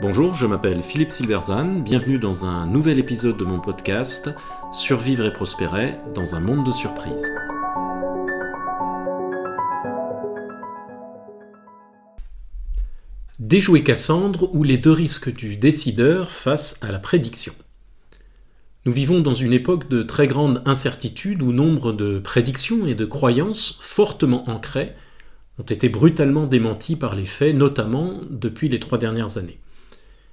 Bonjour, je m'appelle Philippe Silverzan, bienvenue dans un nouvel épisode de mon podcast Survivre et prospérer dans un monde de surprises. Déjouer Cassandre ou les deux risques du décideur face à la prédiction. Nous vivons dans une époque de très grande incertitude où nombre de prédictions et de croyances fortement ancrées ont été brutalement démenties par les faits, notamment depuis les trois dernières années.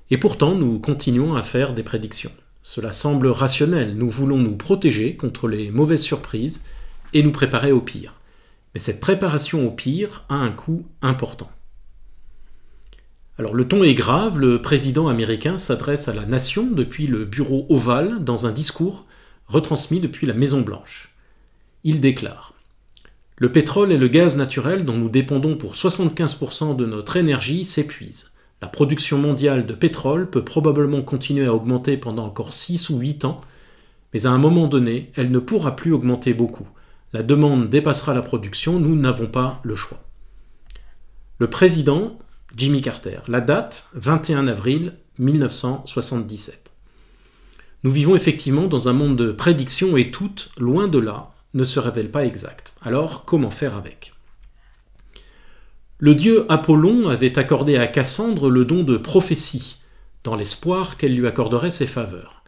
Et pourtant, nous continuons à faire des prédictions. Cela semble rationnel, nous voulons nous protéger contre les mauvaises surprises et nous préparer au pire. Mais cette préparation au pire a un coût important. Alors le ton est grave, le président américain s'adresse à la nation depuis le bureau ovale dans un discours retransmis depuis la Maison Blanche. Il déclare Le pétrole et le gaz naturel dont nous dépendons pour 75% de notre énergie s'épuisent. La production mondiale de pétrole peut probablement continuer à augmenter pendant encore 6 ou 8 ans, mais à un moment donné, elle ne pourra plus augmenter beaucoup. La demande dépassera la production, nous n'avons pas le choix. Le président, Jimmy Carter, la date, 21 avril 1977. Nous vivons effectivement dans un monde de prédictions et toutes, loin de là, ne se révèlent pas exactes. Alors comment faire avec? Le dieu Apollon avait accordé à Cassandre le don de prophétie, dans l'espoir qu'elle lui accorderait ses faveurs.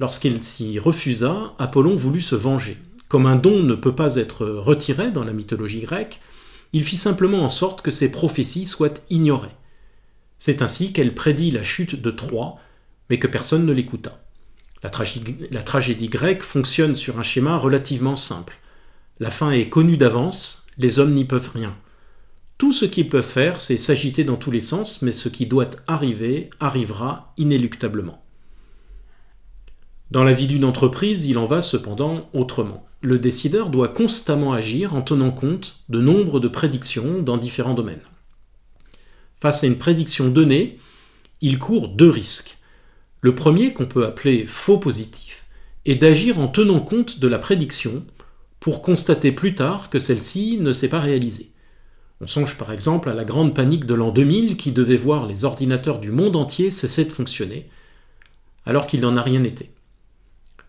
Lorsqu'elle s'y refusa, Apollon voulut se venger. Comme un don ne peut pas être retiré dans la mythologie grecque, il fit simplement en sorte que ses prophéties soient ignorées. C'est ainsi qu'elle prédit la chute de Troie, mais que personne ne l'écouta. La tragédie, grecque fonctionne sur un schéma relativement simple. La fin est connue d'avance, les hommes n'y peuvent rien. Tout ce qu'ils peuvent faire, c'est s'agiter dans tous les sens, mais ce qui doit arriver arrivera inéluctablement. Dans la vie d'une entreprise, il en va cependant autrement. Le décideur doit constamment agir en tenant compte de nombre de prédictions dans différents domaines. Face à une prédiction donnée, il court deux risques. Le premier, qu'on peut appeler faux positif, est d'agir en tenant compte de la prédiction pour constater plus tard que celle-ci ne s'est pas réalisée. On songe par exemple à la grande panique de l'an 2000 qui devait voir les ordinateurs du monde entier cesser de fonctionner, alors qu'il n'en a rien été.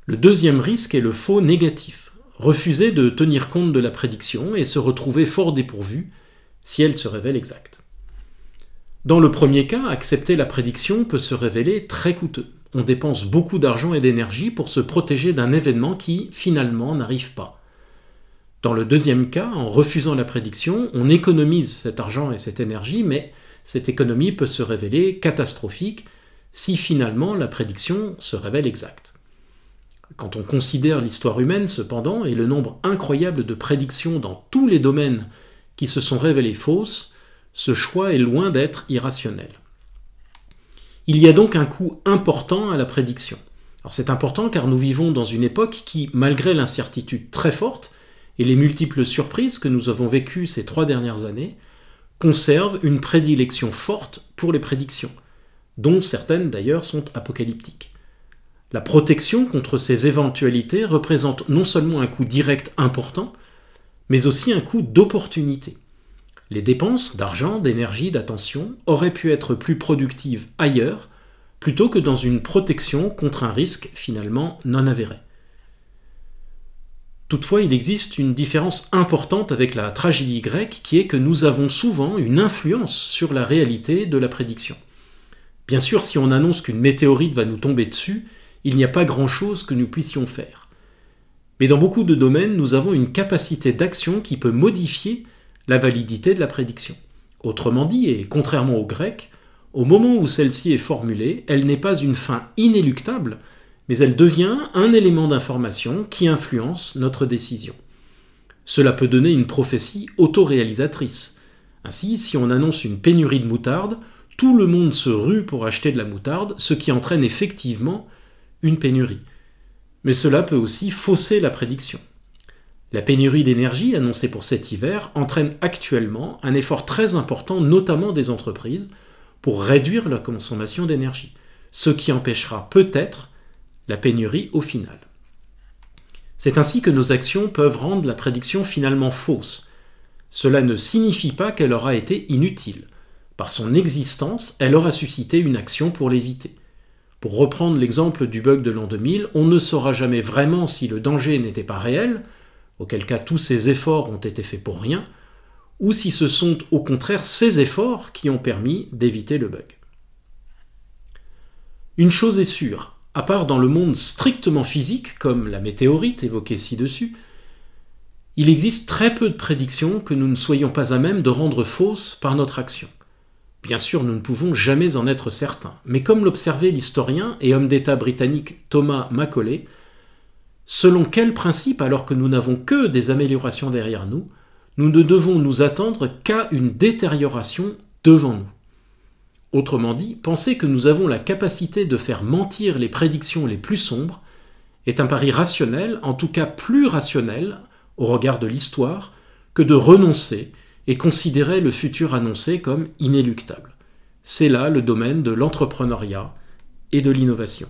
Le deuxième risque est le faux négatif, refuser de tenir compte de la prédiction et se retrouver fort dépourvu si elle se révèle exacte. Dans le premier cas, accepter la prédiction peut se révéler très coûteux. On dépense beaucoup d'argent et d'énergie pour se protéger d'un événement qui, finalement, n'arrive pas. Dans le deuxième cas, en refusant la prédiction, on économise cet argent et cette énergie, mais cette économie peut se révéler catastrophique si finalement la prédiction se révèle exacte. Quand on considère l'histoire humaine, cependant, et le nombre incroyable de prédictions dans tous les domaines qui se sont révélées fausses, ce choix est loin d'être irrationnel. Il y a donc un coût important à la prédiction. C'est important car nous vivons dans une époque qui, malgré l'incertitude très forte, et les multiples surprises que nous avons vécues ces trois dernières années conservent une prédilection forte pour les prédictions, dont certaines d'ailleurs sont apocalyptiques. La protection contre ces éventualités représente non seulement un coût direct important, mais aussi un coût d'opportunité. Les dépenses d'argent, d'énergie, d'attention auraient pu être plus productives ailleurs plutôt que dans une protection contre un risque finalement non avéré. Toutefois, il existe une différence importante avec la tragédie grecque qui est que nous avons souvent une influence sur la réalité de la prédiction. Bien sûr, si on annonce qu'une météorite va nous tomber dessus, il n'y a pas grand-chose que nous puissions faire. Mais dans beaucoup de domaines, nous avons une capacité d'action qui peut modifier la validité de la prédiction. Autrement dit, et contrairement aux Grecs, au moment où celle-ci est formulée, elle n'est pas une fin inéluctable, mais elle devient un élément d'information qui influence notre décision. Cela peut donner une prophétie autoréalisatrice. Ainsi, si on annonce une pénurie de moutarde, tout le monde se rue pour acheter de la moutarde, ce qui entraîne effectivement une pénurie. Mais cela peut aussi fausser la prédiction. La pénurie d'énergie annoncée pour cet hiver entraîne actuellement un effort très important, notamment des entreprises, pour réduire leur consommation d'énergie, ce qui empêchera peut-être la pénurie au final. C'est ainsi que nos actions peuvent rendre la prédiction finalement fausse. Cela ne signifie pas qu'elle aura été inutile. Par son existence, elle aura suscité une action pour l'éviter. Pour reprendre l'exemple du bug de l'an 2000, on ne saura jamais vraiment si le danger n'était pas réel, auquel cas tous ces efforts ont été faits pour rien, ou si ce sont au contraire ces efforts qui ont permis d'éviter le bug. Une chose est sûre, à part dans le monde strictement physique, comme la météorite évoquée ci-dessus, il existe très peu de prédictions que nous ne soyons pas à même de rendre fausses par notre action. Bien sûr, nous ne pouvons jamais en être certains, mais comme l'observait l'historien et homme d'État britannique Thomas Macaulay, selon quel principe, alors que nous n'avons que des améliorations derrière nous, nous ne devons nous attendre qu'à une détérioration devant nous? Autrement dit, penser que nous avons la capacité de faire mentir les prédictions les plus sombres est un pari rationnel, en tout cas plus rationnel, au regard de l'histoire, que de renoncer et considérer le futur annoncé comme inéluctable. C'est là le domaine de l'entrepreneuriat et de l'innovation.